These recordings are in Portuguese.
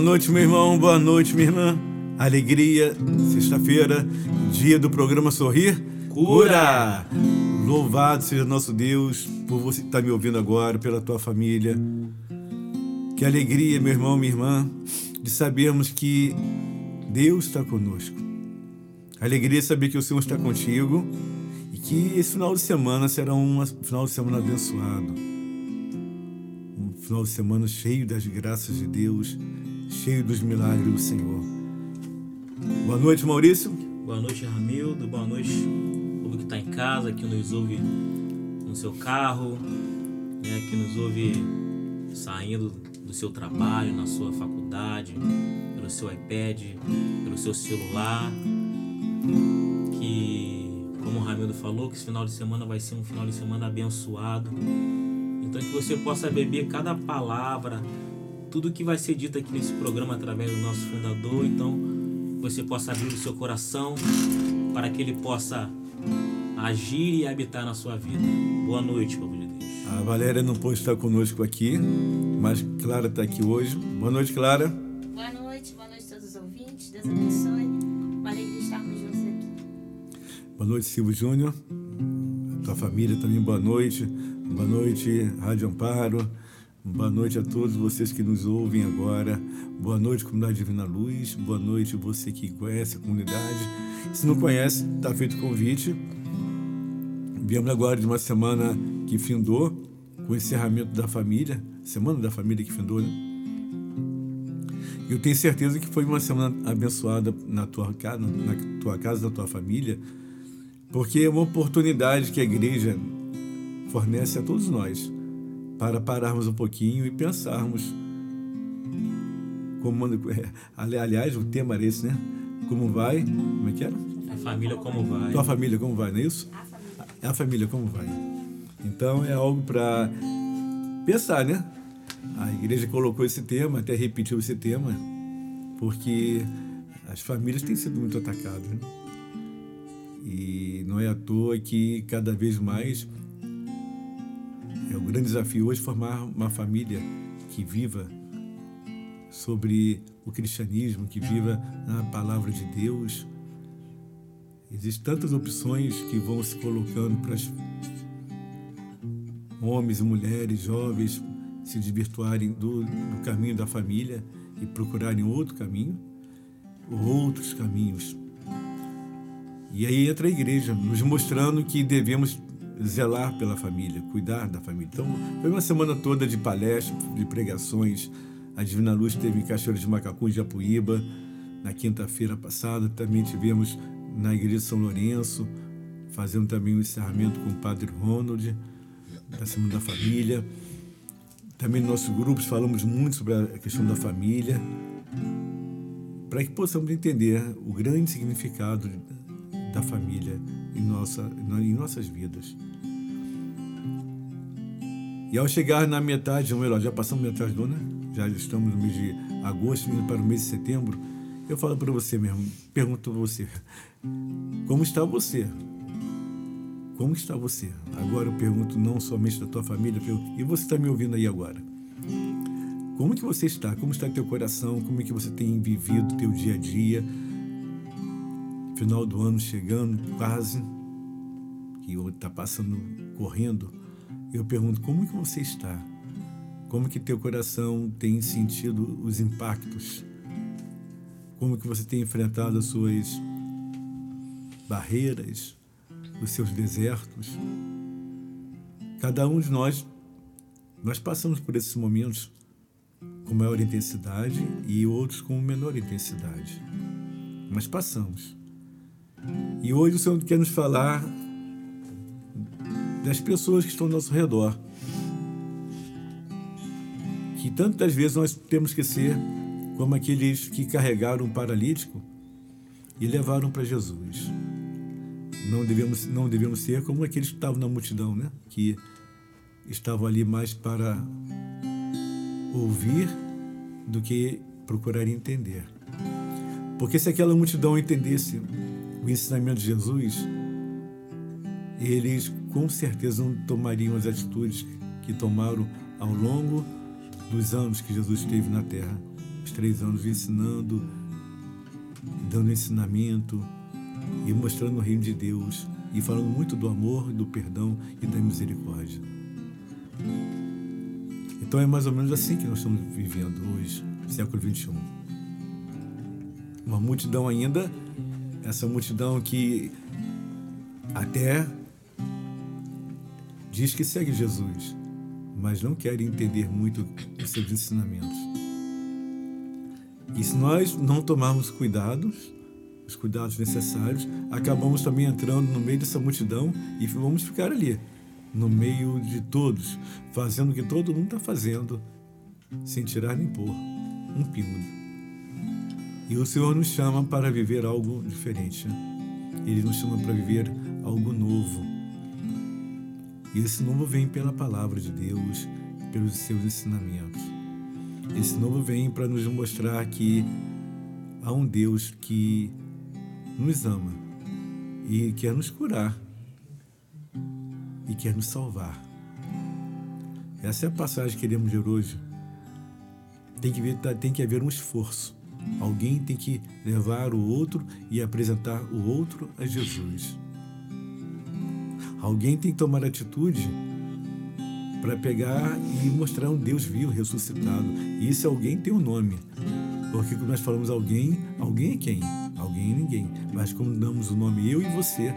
Noite, meu irmão. Boa noite, minha irmã. Alegria, sexta-feira, dia do programa Sorrir Cura. Louvado seja nosso Deus por você estar me ouvindo agora, pela tua família. Que alegria, meu irmão, minha irmã, de sabermos que Deus está conosco. Alegria de saber que o Senhor está contigo e que esse final de semana será um final de semana abençoado. Um final de semana cheio das graças de Deus cheio dos milagres do Senhor. Boa noite, Maurício. Boa noite, Ramildo. Boa noite, povo que está em casa, que nos ouve no seu carro, né, que nos ouve saindo do seu trabalho, na sua faculdade, pelo seu iPad, pelo seu celular. Que, como o Ramildo falou, que esse final de semana vai ser um final de semana abençoado. Então que você possa beber cada palavra, tudo que vai ser dito aqui nesse programa através do nosso fundador. Então, você possa abrir o seu coração para que ele possa agir e habitar na sua vida. Boa noite, povo de Deus. A Valéria não pôde estar conosco aqui, mas Clara está aqui hoje. Boa noite, Clara. Boa noite, boa noite a todos os ouvintes. Deus abençoe. Uma alegria estarmos juntos aqui. Boa noite, Silvio Júnior. A tua família também, boa noite. Boa noite, Rádio Amparo. Boa noite a todos vocês que nos ouvem agora. Boa noite, comunidade Divina Luz. Boa noite, você que conhece a comunidade. Se não conhece, está feito o convite. Viemos agora de uma semana que findou, com o encerramento da família, Semana da Família que findou, né? Eu tenho certeza que foi uma semana abençoada na tua casa, na tua casa, na tua família, porque é uma oportunidade que a igreja fornece a todos nós para pararmos um pouquinho e pensarmos como é, aliás o tema era esse né? Como vai como é que era? A família como vai. Tua família como vai não é isso? A família, a família como vai. Então é algo para pensar né? A igreja colocou esse tema até repetiu esse tema porque as famílias têm sido muito atacadas né? e não é à toa que cada vez mais é o grande desafio hoje formar uma família que viva sobre o cristianismo, que viva na palavra de Deus. Existem tantas opções que vão se colocando para homens e mulheres, jovens, se desvirtuarem do, do caminho da família e procurarem outro caminho, outros caminhos. E aí entra a igreja, nos mostrando que devemos zelar pela família, cuidar da família. Então, foi uma semana toda de palestras, de pregações. A Divina Luz teve em Cachoeira de Macacu, em Japuíba, na quinta-feira passada. Também tivemos na Igreja São Lourenço, fazendo também o um encerramento com o Padre Ronald, da Semana da Família. Também nos nossos grupos falamos muito sobre a questão da família. para que possamos entender o grande significado da família em, nossa, em nossas vidas. E ao chegar na metade, ou melhor, já passamos metade do ano, né? já estamos no mês de agosto, indo para o mês de setembro, eu falo para você mesmo, pergunto a você, como está você? Como está você? Agora eu pergunto não somente da tua família, e você está me ouvindo aí agora? Como que você está? Como está teu coração? Como é que você tem vivido teu dia a dia? Final do ano chegando, quase, que está passando correndo. Eu pergunto, como que você está? Como que teu coração tem sentido os impactos? Como que você tem enfrentado as suas barreiras, os seus desertos? Cada um de nós, nós passamos por esses momentos com maior intensidade e outros com menor intensidade. Mas passamos. E hoje o Senhor quer nos falar das pessoas que estão ao nosso redor. Que tantas vezes nós temos que ser como aqueles que carregaram um paralítico e levaram para Jesus. Não devemos, não devemos ser como aqueles que estavam na multidão, né? que estavam ali mais para ouvir do que procurar entender. Porque se aquela multidão entendesse o ensinamento de Jesus, eles com certeza não tomariam as atitudes que tomaram ao longo dos anos que Jesus esteve na terra os três anos ensinando, dando ensinamento e mostrando o reino de Deus e falando muito do amor, do perdão e da misericórdia. Então é mais ou menos assim que nós estamos vivendo hoje, século 21. Uma multidão ainda, essa multidão que até diz que segue Jesus, mas não quer entender muito os seus ensinamentos. E se nós não tomarmos cuidados, os cuidados necessários, acabamos também entrando no meio dessa multidão e vamos ficar ali, no meio de todos, fazendo o que todo mundo está fazendo, sem tirar nem pôr um pingo. E o Senhor nos chama para viver algo diferente. Ele nos chama para viver algo novo. E esse novo vem pela palavra de Deus, pelos seus ensinamentos. Esse novo vem para nos mostrar que há um Deus que nos ama e quer nos curar e quer nos salvar. Essa é a passagem que queremos ler hoje. Tem que, ver, tem que haver um esforço. Alguém tem que levar o outro e apresentar o outro a Jesus. Alguém tem que tomar atitude para pegar e mostrar um Deus vivo, ressuscitado. E esse alguém tem um nome. Porque quando nós falamos alguém, alguém é quem? Alguém é ninguém. Mas quando damos o nome eu e você,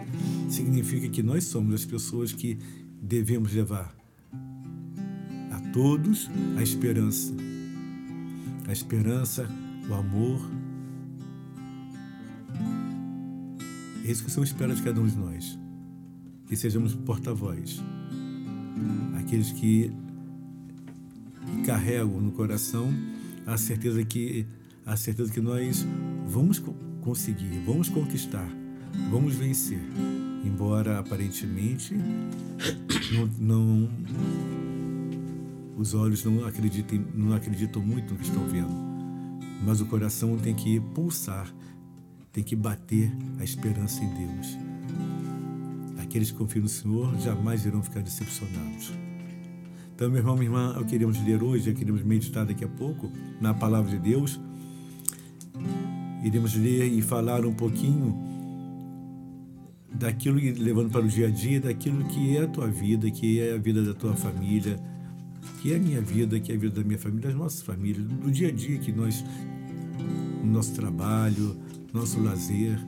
significa que nós somos as pessoas que devemos levar a todos a esperança. A esperança, o amor. É isso que o Senhor espera de cada um de nós. Que sejamos porta-voz. Aqueles que carregam no coração a certeza que a certeza que nós vamos conseguir, vamos conquistar, vamos vencer, embora aparentemente não, não os olhos não acreditem, não acreditam muito no que estão vendo, mas o coração tem que pulsar, tem que bater a esperança em Deus. Aqueles que confiam no Senhor jamais irão ficar decepcionados. Então, meu irmão, minha irmã, eu queremos ler hoje, queremos meditar daqui a pouco na palavra de Deus. Iremos ler e falar um pouquinho daquilo que levando para o dia a dia, daquilo que é a tua vida, que é a vida da tua família, que é a minha vida, que é a vida da minha família, das nossas famílias, do dia a dia que nós, no nosso trabalho, nosso lazer,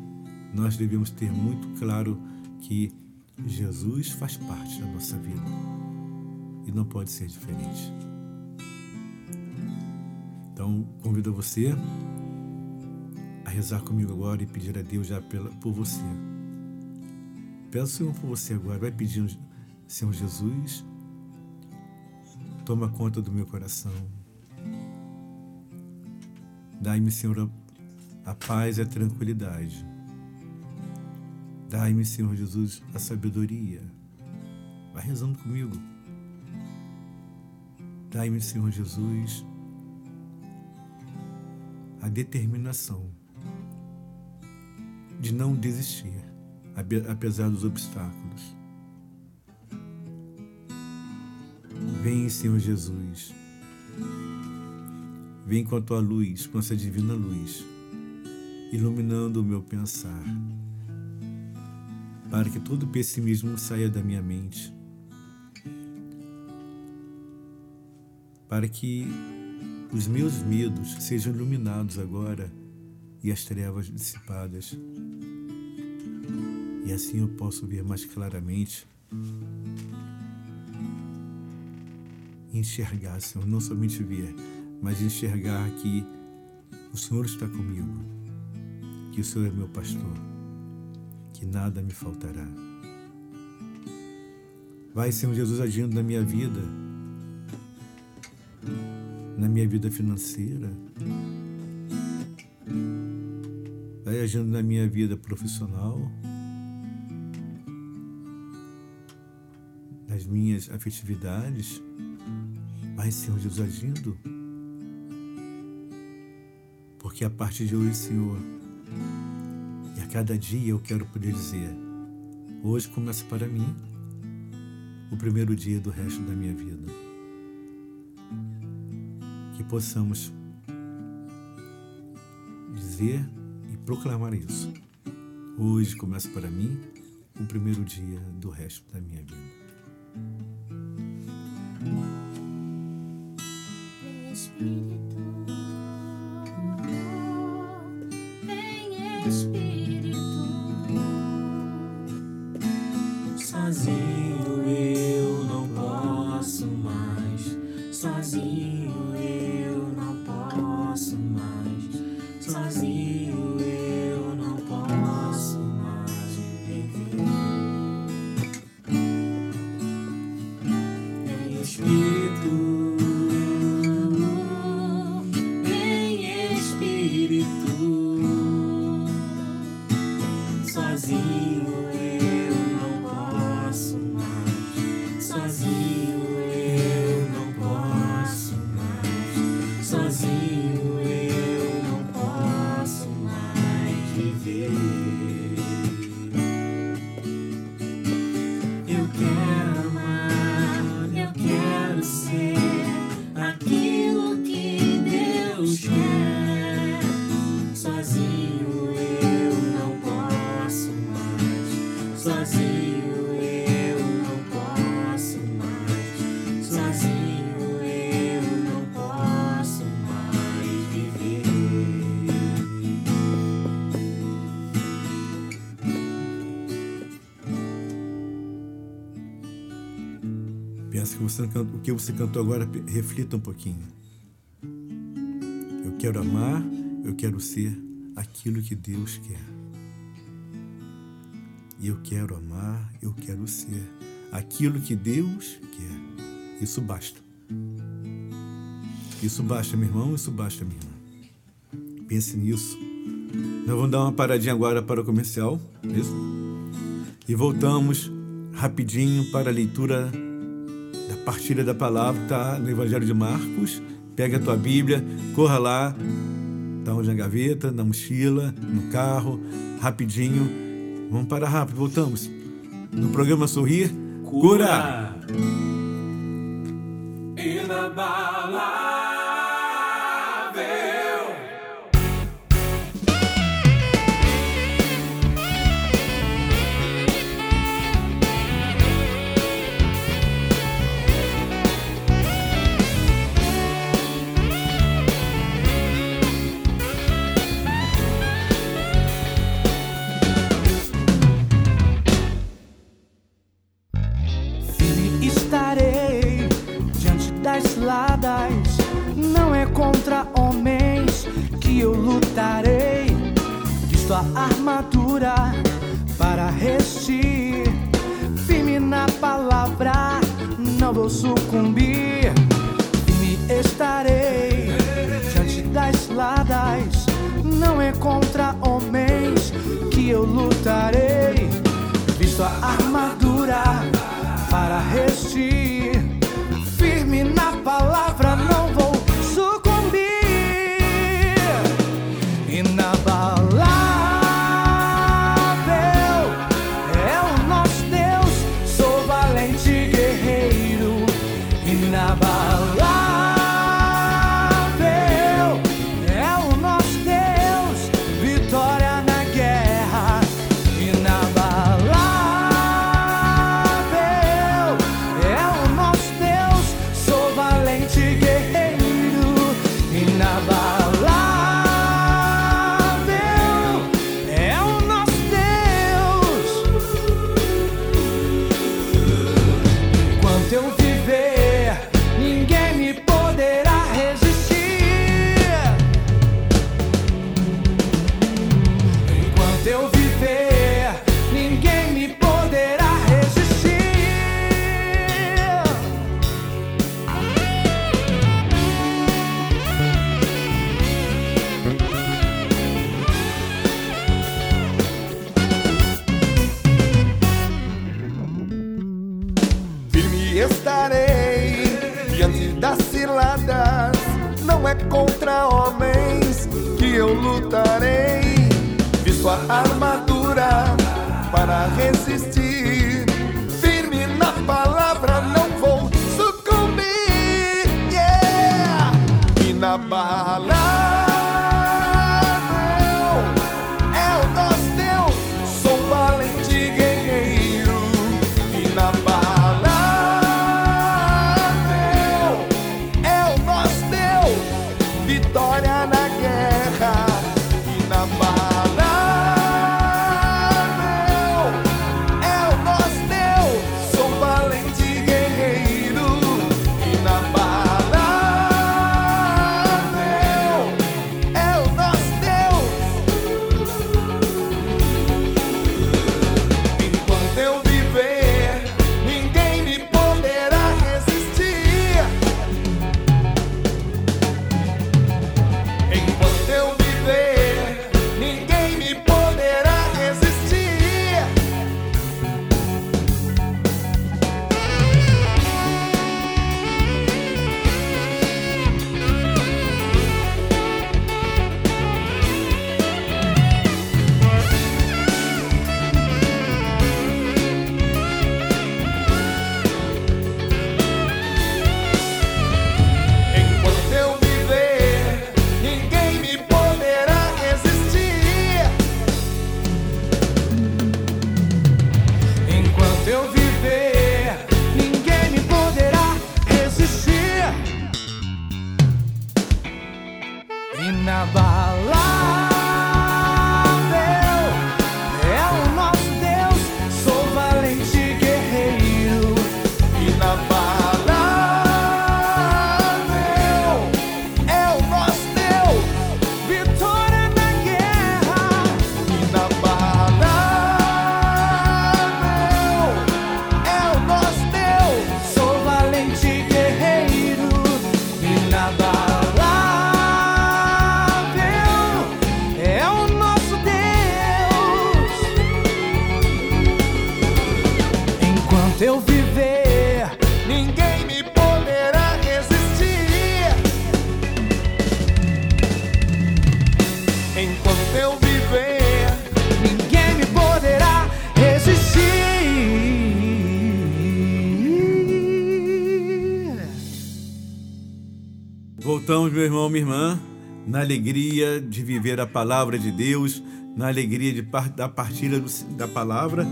nós devemos ter muito claro que Jesus faz parte da nossa vida e não pode ser diferente. Então, convido você a rezar comigo agora e pedir a Deus já pela, por você. Peço, Senhor, por você agora. Vai pedindo, Senhor Jesus, toma conta do meu coração. Dai-me, Senhor, a paz e a tranquilidade. Dai-me, Senhor Jesus, a sabedoria. Vai rezando comigo. Dai-me, Senhor Jesus, a determinação de não desistir, apesar dos obstáculos. Vem, Senhor Jesus. Vem com a tua luz, com essa divina luz, iluminando o meu pensar, para que todo pessimismo saia da minha mente para que os meus medos sejam iluminados agora e as trevas dissipadas. E assim eu posso ver mais claramente enxergar, Senhor, não somente ver, mas enxergar que o Senhor está comigo, que o Senhor é meu pastor, que nada me faltará. Vai, Senhor Jesus, agindo na minha vida na minha vida financeira, vai agindo na minha vida profissional, nas minhas afetividades, vai, Senhor Jesus, agindo. Porque a partir de hoje, Senhor, e a cada dia eu quero poder dizer: hoje começa para mim o primeiro dia do resto da minha vida possamos dizer e proclamar isso. Hoje começa para mim o primeiro dia do resto da minha vida. Sozinho eu não posso mais, sozinho. Você, o que você cantou agora, reflita um pouquinho. Eu quero amar, eu quero ser aquilo que Deus quer. E eu quero amar, eu quero ser aquilo que Deus quer. Isso basta. Isso basta, meu irmão, isso basta, minha irmã. Pense nisso. Nós vamos dar uma paradinha agora para o comercial, isso? E voltamos rapidinho para a leitura partilha da palavra está no Evangelho de Marcos. Pega a tua Bíblia, corra lá, tá onde na gaveta, na mochila, no carro, rapidinho. Vamos parar rápido, voltamos. No programa Sorrir, cura! cura. resti Firme na palavra, não vou sucumbir. Firme estarei diante das ladas. Não é contra homens que eu lutarei. Visto a armadura para resistir. Firme na palavra, não contra homens que eu lutarei. Visto a armadura irmão, minha irmã, na alegria de viver a palavra de Deus, na alegria de da partilha da palavra.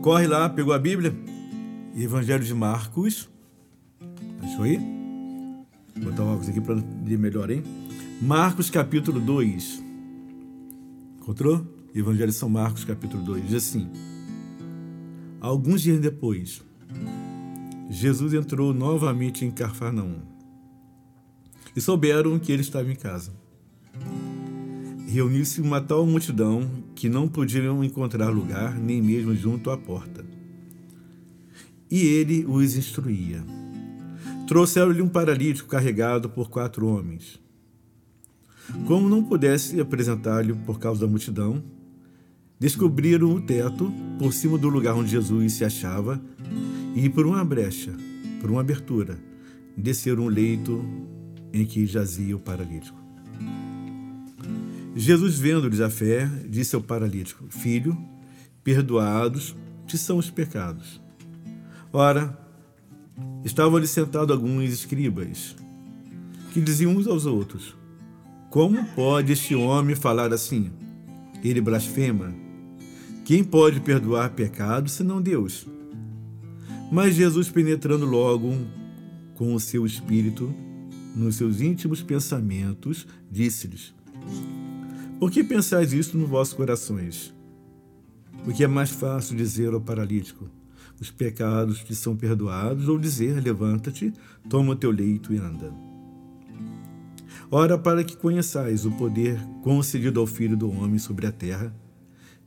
Corre lá, pegou a Bíblia? Evangelho de Marcos. Achou aí? Vou botar o óculos aqui para ler melhor, hein? Marcos, capítulo 2. Encontrou? Evangelho de São Marcos, capítulo 2. Diz assim: Alguns dias depois, Jesus entrou novamente em Cafarnaum e souberam que ele estava em casa. Reuniu-se uma tal multidão que não podiam encontrar lugar nem mesmo junto à porta. E ele os instruía. Trouxeram-lhe um paralítico carregado por quatro homens. Como não pudesse apresentar-lhe por causa da multidão, descobriram o teto por cima do lugar onde Jesus se achava e por uma brecha, por uma abertura, desceram o leito em que jazia o paralítico. Jesus, vendo-lhes a fé, disse ao paralítico: Filho, perdoados te são os pecados. Ora, estavam ali sentados alguns escribas, que diziam uns aos outros: Como pode este homem falar assim? Ele blasfema. Quem pode perdoar pecados senão Deus? Mas Jesus, penetrando logo com o seu espírito nos seus íntimos pensamentos, disse-lhes: Por que pensais isto nos vossos corações? Porque é mais fácil dizer ao paralítico: Os pecados te são perdoados, ou dizer: Levanta-te, toma o teu leito e anda. Ora, para que conheçais o poder concedido ao Filho do Homem sobre a terra,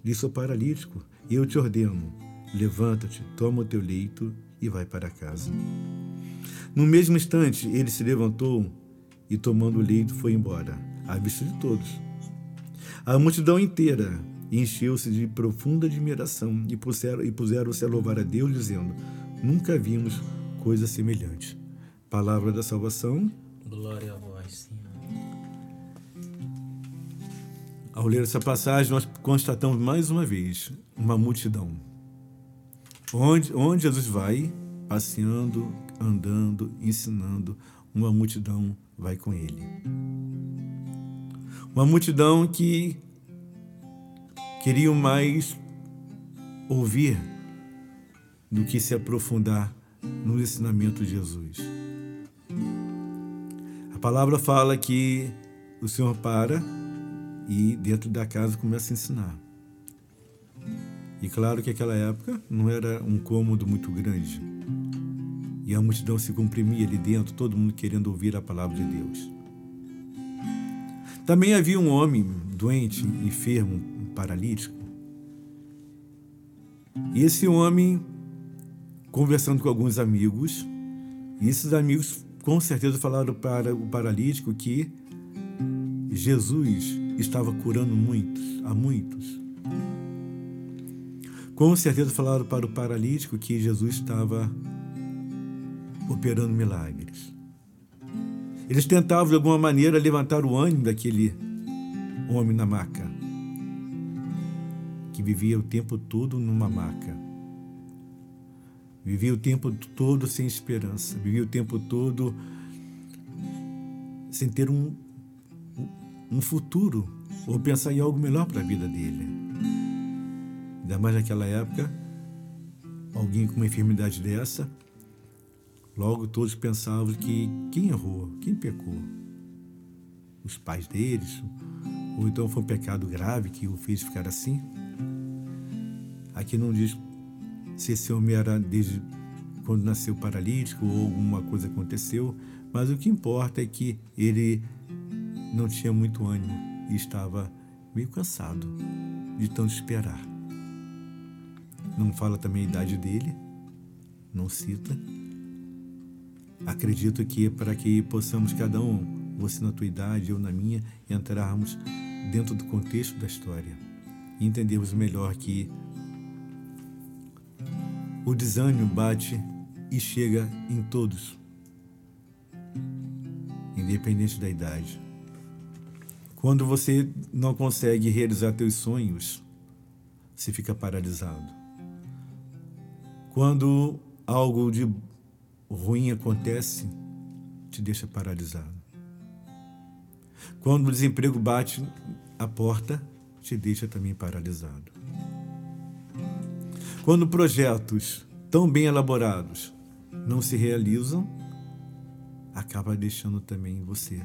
disse ao paralítico: Eu te ordeno, levanta-te, toma o teu leito e vai para casa. No mesmo instante, ele se levantou e, tomando o leito, foi embora, à vista de todos. A multidão inteira encheu-se de profunda admiração e puseram, puseram-se a louvar a Deus, dizendo: Nunca vimos coisa semelhante. Palavra da salvação. Glória a vós, Senhor. Ao ler essa passagem, nós constatamos mais uma vez uma multidão. Onde, onde Jesus vai, passeando, andando, ensinando, uma multidão vai com ele. Uma multidão que queriam mais ouvir do que se aprofundar no ensinamento de Jesus. A palavra fala que o Senhor para e dentro da casa começa a ensinar. E claro que aquela época não era um cômodo muito grande. E a multidão se comprimia ali dentro, todo mundo querendo ouvir a palavra de Deus. Também havia um homem doente, enfermo, paralítico. E esse homem, conversando com alguns amigos, e esses amigos com certeza falaram para o paralítico que Jesus estava curando muitos, a muitos. Com certeza falaram para o paralítico que Jesus estava operando milagres. Eles tentavam de alguma maneira levantar o ânimo daquele homem na maca, que vivia o tempo todo numa maca. Vivia o tempo todo sem esperança, vivia o tempo todo sem ter um, um futuro ou pensar em algo melhor para a vida dele. Ainda mais naquela época, alguém com uma enfermidade dessa, logo todos pensavam que quem errou, quem pecou? Os pais deles? Ou então foi um pecado grave que o fez ficar assim? Aqui não diz se esse homem era desde quando nasceu paralítico ou alguma coisa aconteceu, mas o que importa é que ele não tinha muito ânimo e estava meio cansado de tanto esperar. Não fala também a idade dele, não cita. Acredito que para que possamos cada um, você na tua idade, eu na minha, entrarmos dentro do contexto da história e entendermos melhor que o desânimo bate e chega em todos, independente da idade. Quando você não consegue realizar teus sonhos, você fica paralisado. Quando algo de ruim acontece, te deixa paralisado. Quando o desemprego bate a porta, te deixa também paralisado. Quando projetos tão bem elaborados não se realizam, acaba deixando também você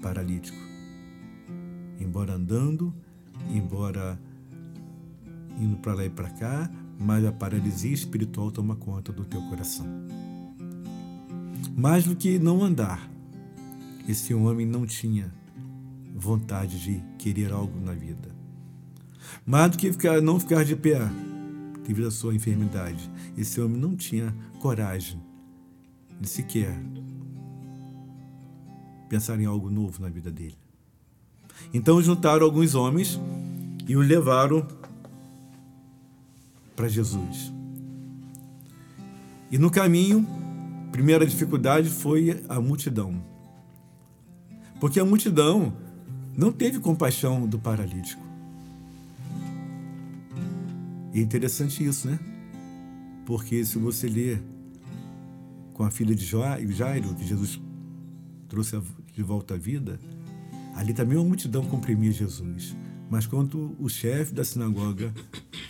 paralítico. Embora andando, embora indo para lá e para cá, mas a paralisia espiritual toma conta do teu coração. Mais do que não andar, esse homem não tinha vontade de querer algo na vida. Mais do que ficar, não ficar de pé devido à sua enfermidade, esse homem não tinha coragem de sequer pensar em algo novo na vida dele. Então juntaram alguns homens e o levaram para Jesus. E no caminho, primeira dificuldade foi a multidão. Porque a multidão não teve compaixão do paralítico. E é interessante isso, né? Porque se você ler com a filha de Jairo, que Jesus trouxe de volta à vida, ali também uma multidão comprimia Jesus. Mas quando o chefe da sinagoga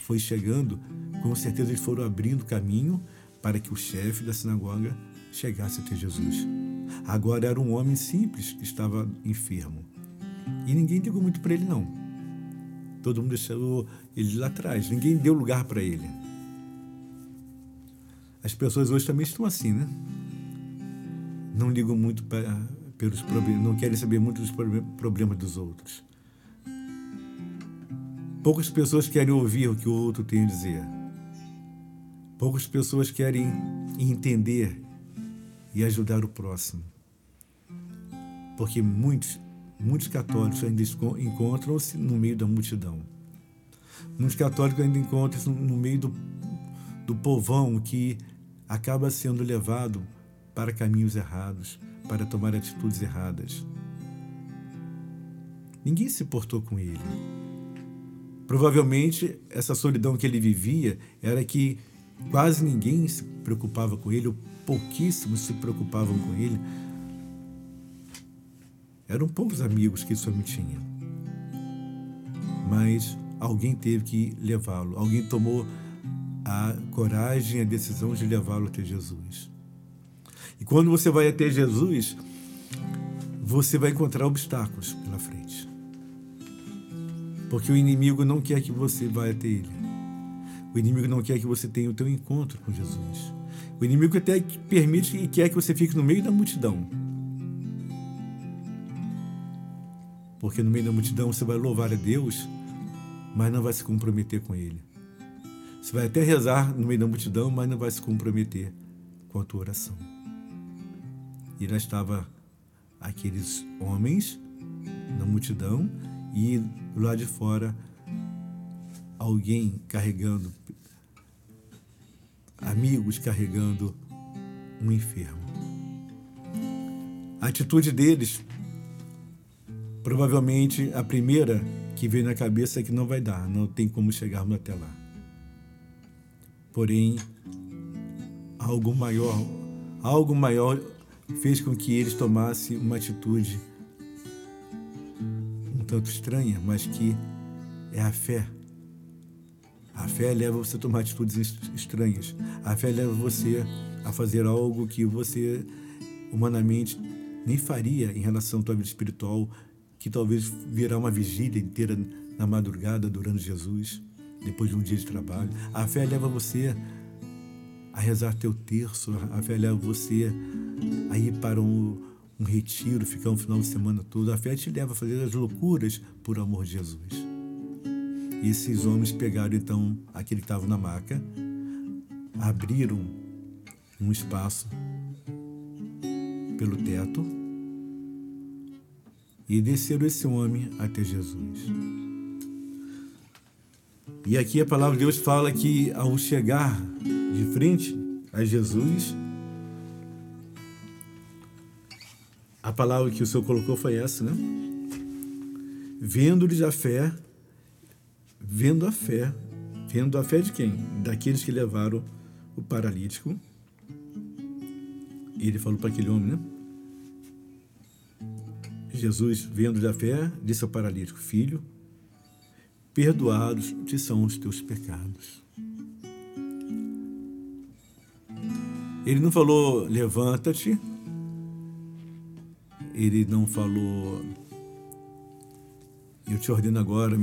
foi chegando, com certeza eles foram abrindo caminho para que o chefe da sinagoga chegasse até Jesus. Agora era um homem simples que estava enfermo. E ninguém ligou muito para ele, não. Todo mundo deixou ele lá atrás. Ninguém deu lugar para ele. As pessoas hoje também estão assim, né? Não ligam muito para, pelos problemas, não querem saber muito dos problemas dos outros. Poucas pessoas querem ouvir o que o outro tem a dizer. Poucas pessoas querem entender e ajudar o próximo. Porque muitos, muitos católicos ainda encontram-se no meio da multidão. Muitos católicos ainda encontram-se no meio do, do povão que acaba sendo levado para caminhos errados, para tomar atitudes erradas. Ninguém se portou com ele. Provavelmente, essa solidão que ele vivia era que quase ninguém se preocupava com ele, ou pouquíssimos se preocupavam com ele. Eram poucos amigos que esse homem tinha. Mas alguém teve que levá-lo, alguém tomou a coragem, a decisão de levá-lo até Jesus. E quando você vai até Jesus, você vai encontrar obstáculos pela frente. Porque o inimigo não quer que você vá até ele. O inimigo não quer que você tenha o teu encontro com Jesus. O inimigo até permite e quer que você fique no meio da multidão. Porque no meio da multidão você vai louvar a Deus, mas não vai se comprometer com Ele. Você vai até rezar no meio da multidão, mas não vai se comprometer com a tua oração. E lá estava aqueles homens na multidão e lá de fora alguém carregando, amigos carregando um enfermo. A atitude deles, provavelmente a primeira que veio na cabeça é que não vai dar, não tem como chegarmos até lá. Porém, algo maior, algo maior fez com que eles tomassem uma atitude um tanto estranha, mas que é a fé a fé leva você a tomar atitudes estranhas. A fé leva você a fazer algo que você humanamente nem faria em relação à tua vida espiritual, que talvez virá uma vigília inteira na madrugada durante Jesus, depois de um dia de trabalho. A fé leva você a rezar teu terço, a fé leva você a ir para um, um retiro, ficar um final de semana todo. A fé te leva a fazer as loucuras por amor de Jesus. E esses homens pegaram então aquele que estava na maca, abriram um espaço pelo teto e desceram esse homem até Jesus. E aqui a palavra de Deus fala que ao chegar de frente a Jesus, a palavra que o Senhor colocou foi essa, né? Vendo-lhes a fé, vendo a fé, vendo a fé de quem? Daqueles que levaram o paralítico. E ele falou para aquele homem, né? Jesus, vendo a fé, disse ao paralítico: Filho, perdoados te são os teus pecados. Ele não falou levanta-te, ele não falou eu te ordeno agora,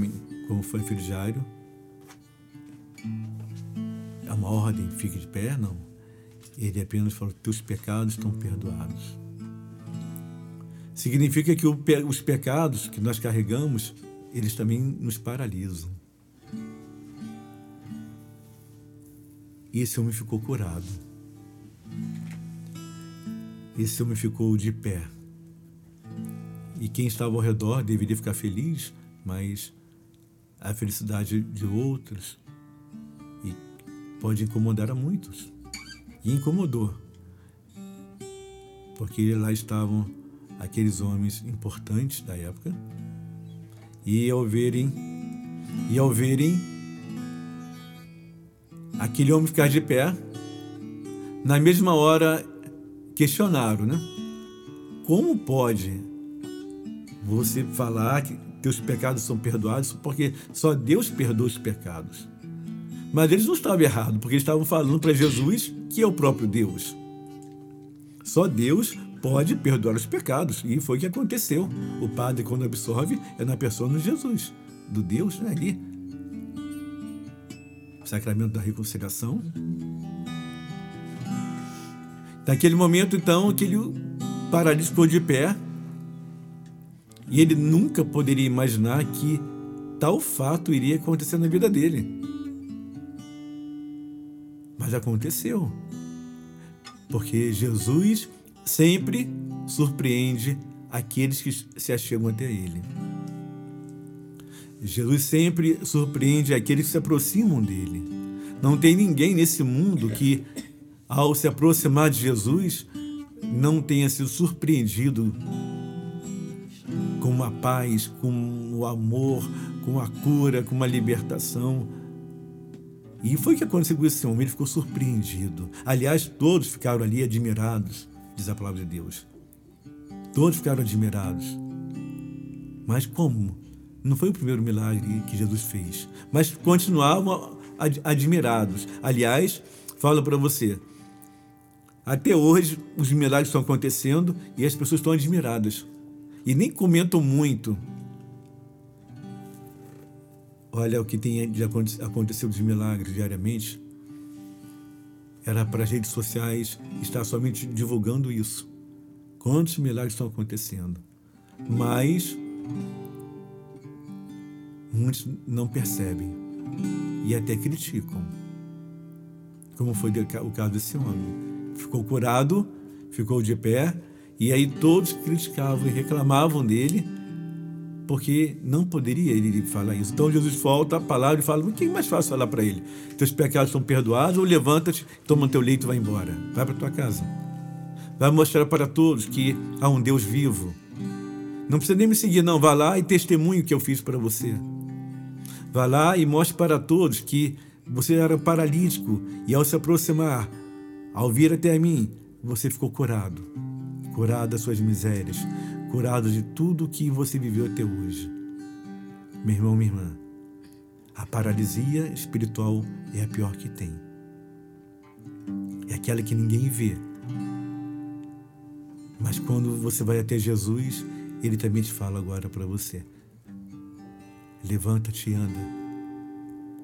como foi filho de Jairo. É uma ordem, fique de pé, não. Ele apenas falou: teus pecados estão perdoados. Significa que os pecados que nós carregamos, eles também nos paralisam. E esse homem ficou curado. Esse homem ficou de pé. E quem estava ao redor deveria ficar feliz, mas a felicidade de outros e pode incomodar a muitos. E incomodou. Porque lá estavam aqueles homens importantes da época. E ao verem e ao verem aquele homem ficar de pé, na mesma hora questionaram, né? Como pode você falar que teus pecados são perdoados porque só Deus perdoa os pecados? Mas eles não estavam errados, porque eles estavam falando para Jesus que é o próprio Deus. Só Deus pode perdoar os pecados. E foi o que aconteceu. O padre, quando absorve, é na pessoa de Jesus, do Deus né, ali. O sacramento da reconciliação. Naquele momento, então, aquele paralítico ficou de pé. E ele nunca poderia imaginar que tal fato iria acontecer na vida dele. Mas aconteceu. Porque Jesus sempre surpreende aqueles que se achegam até Ele. Jesus sempre surpreende aqueles que se aproximam dele. Não tem ninguém nesse mundo que, ao se aproximar de Jesus, não tenha sido surpreendido com a paz, com o amor, com a cura, com uma libertação. E foi o que aconteceu com esse homem, ele ficou surpreendido. Aliás, todos ficaram ali admirados diz a palavra de Deus. Todos ficaram admirados. Mas como? Não foi o primeiro milagre que Jesus fez, mas continuavam ad admirados. Aliás, falo para você, até hoje os milagres estão acontecendo e as pessoas estão admiradas. E nem comentam muito. Olha o que tem de acontecer de milagres diariamente era para as redes sociais estar somente divulgando isso. Quantos milagres estão acontecendo? Mas muitos não percebem e até criticam. Como foi o caso desse homem. Ficou curado, ficou de pé, e aí todos criticavam e reclamavam dele porque não poderia ele falar isso. Então Jesus volta a palavra e fala: o que é mais fácil falar para ele? Teus pecados são perdoados, ou levanta-te, toma teu leito e vai embora. Vai para tua casa. Vai mostrar para todos que há um Deus vivo. Não precisa nem me seguir, não. Vá lá e testemunhe o que eu fiz para você. Vá lá e mostre para todos que você era paralítico e ao se aproximar, ao vir até mim, você ficou curado. Curado das suas misérias, curado de tudo que você viveu até hoje. Meu irmão, minha irmã, a paralisia espiritual é a pior que tem. É aquela que ninguém vê. Mas quando você vai até Jesus, ele também te fala agora para você. Levanta-te e anda.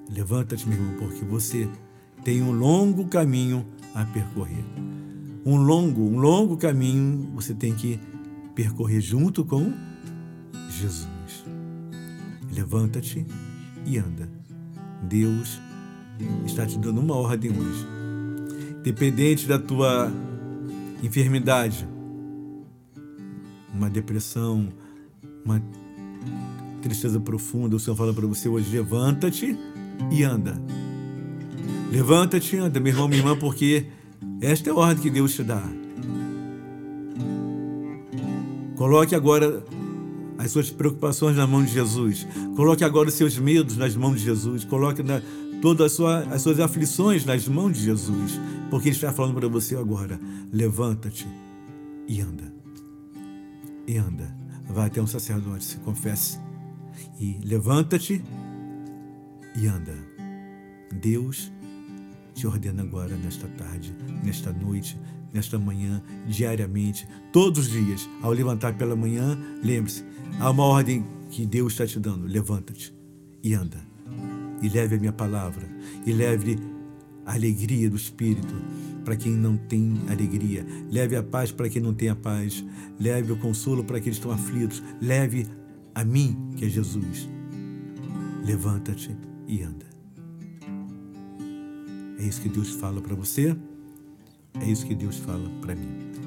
Levanta-te, meu irmão, porque você tem um longo caminho a percorrer. Um longo, um longo caminho você tem que percorrer junto com Jesus. Levanta-te e anda. Deus está te dando uma ordem hoje. Dependente da tua enfermidade, uma depressão, uma tristeza profunda, o Senhor fala para você hoje: levanta-te e anda. Levanta-te e anda, meu irmão, minha irmã, porque esta é a ordem que Deus te dá. Coloque agora as suas preocupações na mão de Jesus. Coloque agora os seus medos nas mãos de Jesus. Coloque na, todas as, sua, as suas aflições nas mãos de Jesus. Porque Ele está falando para você agora: levanta-te e anda. E anda. Vai até um sacerdote, se confesse. E levanta-te e anda. Deus te ordena agora, nesta tarde, nesta noite, nesta manhã, diariamente, todos os dias. Ao levantar pela manhã, lembre-se, há uma ordem que Deus está te dando: levanta-te e anda. E leve a minha palavra, e leve a alegria do Espírito para quem não tem alegria, leve a paz para quem não tem a paz, leve o consolo para aqueles que estão aflitos, leve a mim, que é Jesus. Levanta-te e anda. É isso que Deus fala para você. É isso que Deus fala para mim.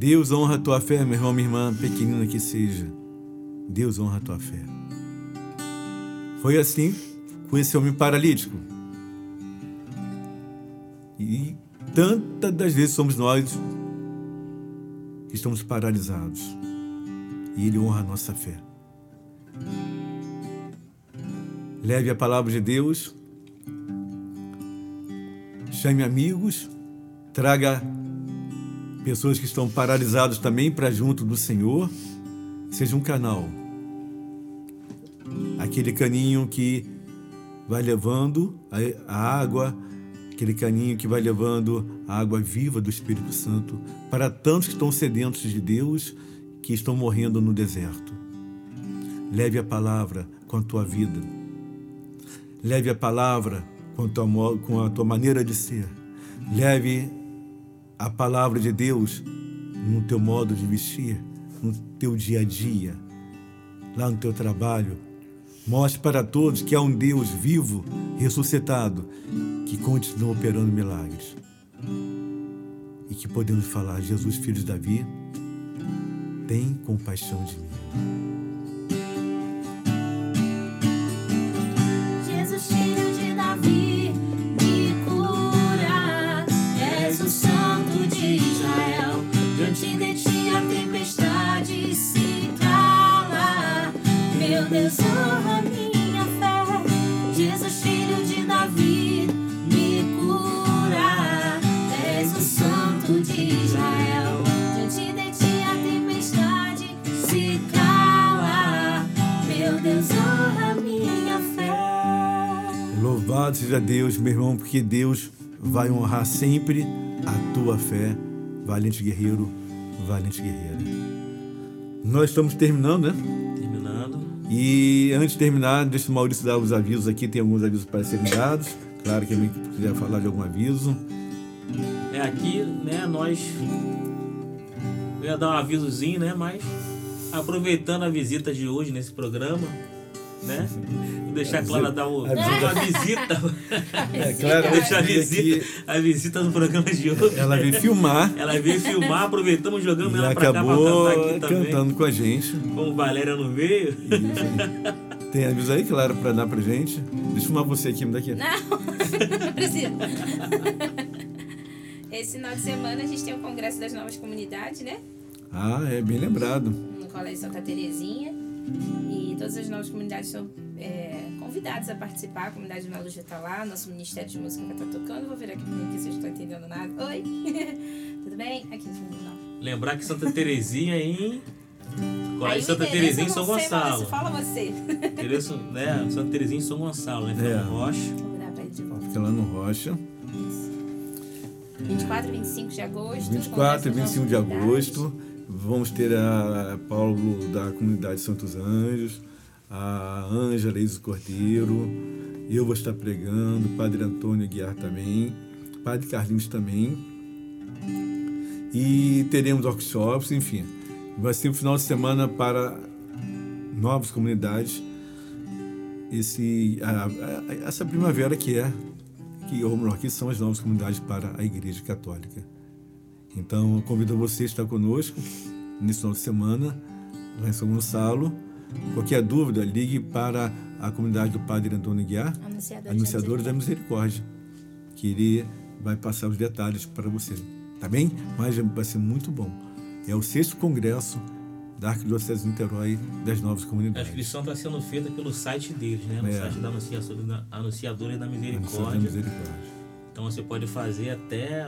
Deus honra a tua fé, meu irmão, minha irmã, pequenina que seja. Deus honra a tua fé. Foi assim com esse homem paralítico. E tantas das vezes somos nós que estamos paralisados. E Ele honra a nossa fé. Leve a palavra de Deus, chame amigos, traga pessoas que estão paralisadas também para junto do Senhor. Seja um canal. Aquele caninho que vai levando a, água, aquele caninho que vai levando a água viva do Espírito Santo para tantos que estão sedentos de Deus, que estão morrendo no deserto. Leve a palavra com a tua vida. Leve a palavra com a tua, com a tua maneira de ser. Leve a palavra de Deus no teu modo de vestir, no teu dia a dia, lá no teu trabalho. Mostre para todos que há um Deus vivo, ressuscitado, que continua operando milagres. E que podemos falar, Jesus, filho de Davi, tem compaixão de mim. Louvado seja Deus, meu irmão, porque Deus vai honrar sempre a tua fé, valente guerreiro, valente guerreira. Nós estamos terminando, né? Terminando. E antes de terminar, deixa o Maurício dar os avisos aqui, tem alguns avisos para serem dados. Claro que alguém quiser falar de algum aviso. É aqui, né, nós. Eu ia dar um avisozinho, né? Mas aproveitando a visita de hoje nesse programa, né? Vou deixar Clara dar o, a visita- a visita. É claro, deixar a visita, a visita no programa de hoje. ela veio filmar Ela veio filmar, aproveitamos, jogamos e ela pra cá pra acabou cantar aqui também. cantando com a gente. Como Valéria não veio. Isso. Tem aviso aí, claro, para dar pra gente? Deixa eu filmar você aqui, me dá aqui. Não, não precisa. Esse final de semana a gente tem o Congresso das Novas Comunidades, né? Ah, é bem lembrado. No Colégio Santa Terezinha. E todas as novas comunidades são é, convidadas a participar. A comunidade já está lá, nosso Ministério de Música vai estar tocando. Vou virar aqui que vocês não estão entendendo nada. Oi! Tudo bem? Aqui, não. Lembrar que Santa Terezinha em. Aí Colégio o Santa Terezinha em São sei, Gonçalo. Fala você. Endereço, né? Santa Terezinha em São Gonçalo, né? É. É. Rocha. Vou virar pra ele de volta. Fica lá no Rocha. 24 e 25 de agosto. 24 e Congresso das 25 de agosto. Vamos ter a Paulo da comunidade Santos Anjos, a Ângela Iso Cordeiro, eu vou estar pregando, Padre Antônio Guiar também, Padre Carlinhos também. E teremos workshops, enfim. Vai ser um final de semana para novas comunidades. Esse, a- a- essa primavera que é, que, melhor, que são as novas comunidades para a Igreja Católica. Então, eu convido você a estar conosco nesse final de semana, lá em São Gonçalo. Qualquer dúvida, ligue para a comunidade do Padre Antônio Guiar, Anunciadores, Anunciadores da Misericórdia, que ele vai passar os detalhes para você. Tá bem? Mas vai ser muito bom. É o sexto congresso da Arquidiocese de Niterói das Novas A Comunidades. inscrição está sendo feita pelo site deles, né? No É. site da da Anunciadora da Anunciadores da Misericórdia. Então você pode fazer até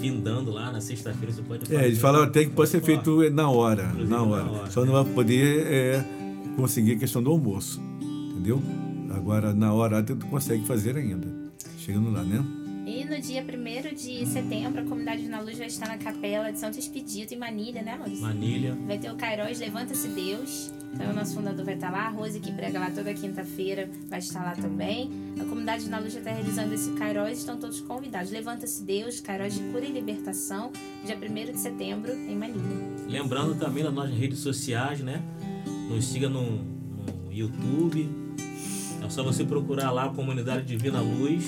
findando lá na sexta-feira. Você pode fazer. É, eles falaram até que pode ser feito na hora, na na hora. hora. Só não vai poder é, conseguir a questão do almoço, entendeu? Agora, na hora, tu consegue fazer ainda. Chegando lá, né? E no dia 1 de setembro, a comunidade na Luz vai estar na capela de Santo Expedito, em Manilha, né, Maurício? Manilha. Vai ter o Cairóis Levanta-se Deus. Então o nosso fundador vai estar lá, a Rose que prega lá toda quinta-feira vai estar lá também. A comunidade na luz já está realizando esse Kairos, estão todos convidados. Levanta-se Deus, Kairos de cura e libertação, dia 1 de setembro, em Manilha. Lembrando também das nossas redes sociais, né? Nos siga no, no YouTube. É só você procurar lá a Comunidade Divina Luz.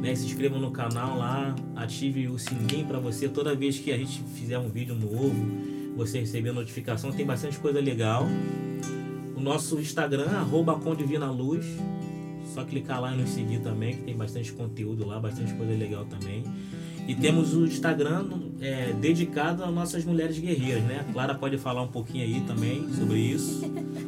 Né? Se inscreva no canal lá, ative o sininho para você toda vez que a gente fizer um vídeo novo, você receber a notificação. Tem bastante coisa legal. O nosso Instagram, arroba com Divina Luz. Só clicar lá e nos seguir também, que tem bastante conteúdo lá, bastante coisa legal também. E temos o Instagram é, dedicado às nossas mulheres guerreiras, né? A Clara pode falar um pouquinho aí também sobre isso.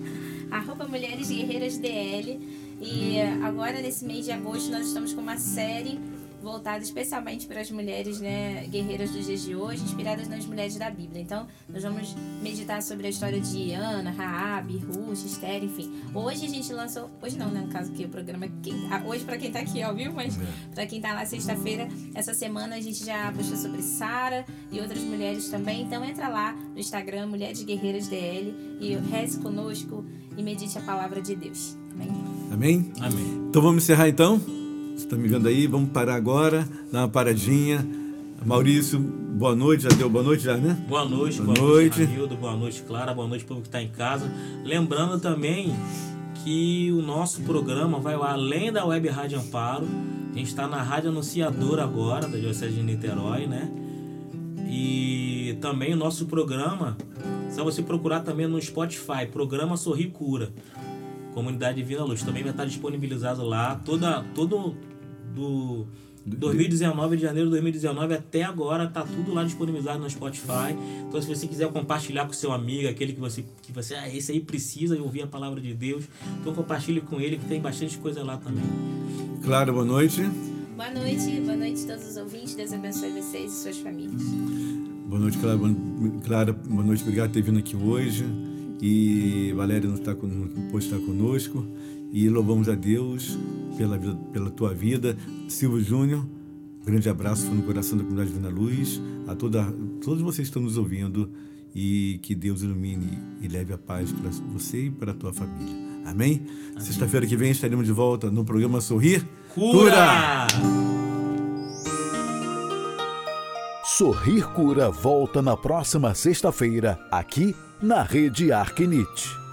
arroba Mulheres Guerreiras DL. E agora, nesse mês de agosto, nós estamos com uma série voltada especialmente para as mulheres né, guerreiras dos dias de hoje, inspiradas nas mulheres da Bíblia. Então, nós vamos meditar sobre a história de Ana, Raabe, Ruth, Esther, enfim. Hoje a gente lançou, hoje não, né, no caso que o programa, quem, ah, hoje para quem tá aqui, ó, viu? Mas para quem tá lá sexta-feira, essa semana a gente já postou sobre Sara e outras mulheres também. Então, entra lá no Instagram, Mulheres Guerreiras DL, e reze conosco e medite a palavra de Deus. Amém? Amém? Amém. Então vamos encerrar então? Você está me vendo aí? Vamos parar agora, dar uma paradinha. Maurício, boa noite, já deu boa noite já, né? Boa noite, Boa boa, noite. noite, Ramildo, boa noite, Clara, boa noite, povo que está em casa. Lembrando também que o nosso programa vai além da Web Rádio Amparo. A gente está na Rádio Anunciadora agora, da Diocese de Niterói, né? E também o nosso programa, só você procurar também no Spotify, programa Sorri Cura. Comunidade Divina Luz. Também vai estar disponibilizado lá. Toda, todo do 2019, de janeiro de 2019 até agora, tá tudo lá disponibilizado no Spotify. Então, se você quiser compartilhar com seu amigo, aquele que você, que você, ah, esse aí precisa ouvir a palavra de Deus, então compartilhe com ele, que tem bastante coisa lá também. Clara, boa noite. Boa noite, boa noite a todos os ouvintes. Deus abençoe vocês e suas famílias. Boa noite, Clara. Boa, Clara, boa noite, obrigado por ter vindo aqui hoje. E Valéria não, está, não pôde estar conosco. E louvamos a Deus pela, vida- pela tua vida. Silvio Júnior, grande abraço no coração da comunidade Divina Luz. A toda, todos vocês que estão nos ouvindo. E que Deus ilumine e leve a paz para você e para a tua família. Amém? Sexta-feira que vem estaremos de volta no programa Sorrir. Cura! Sorrir Cura volta na próxima sexta-feira, aqui na Rede Arquinite.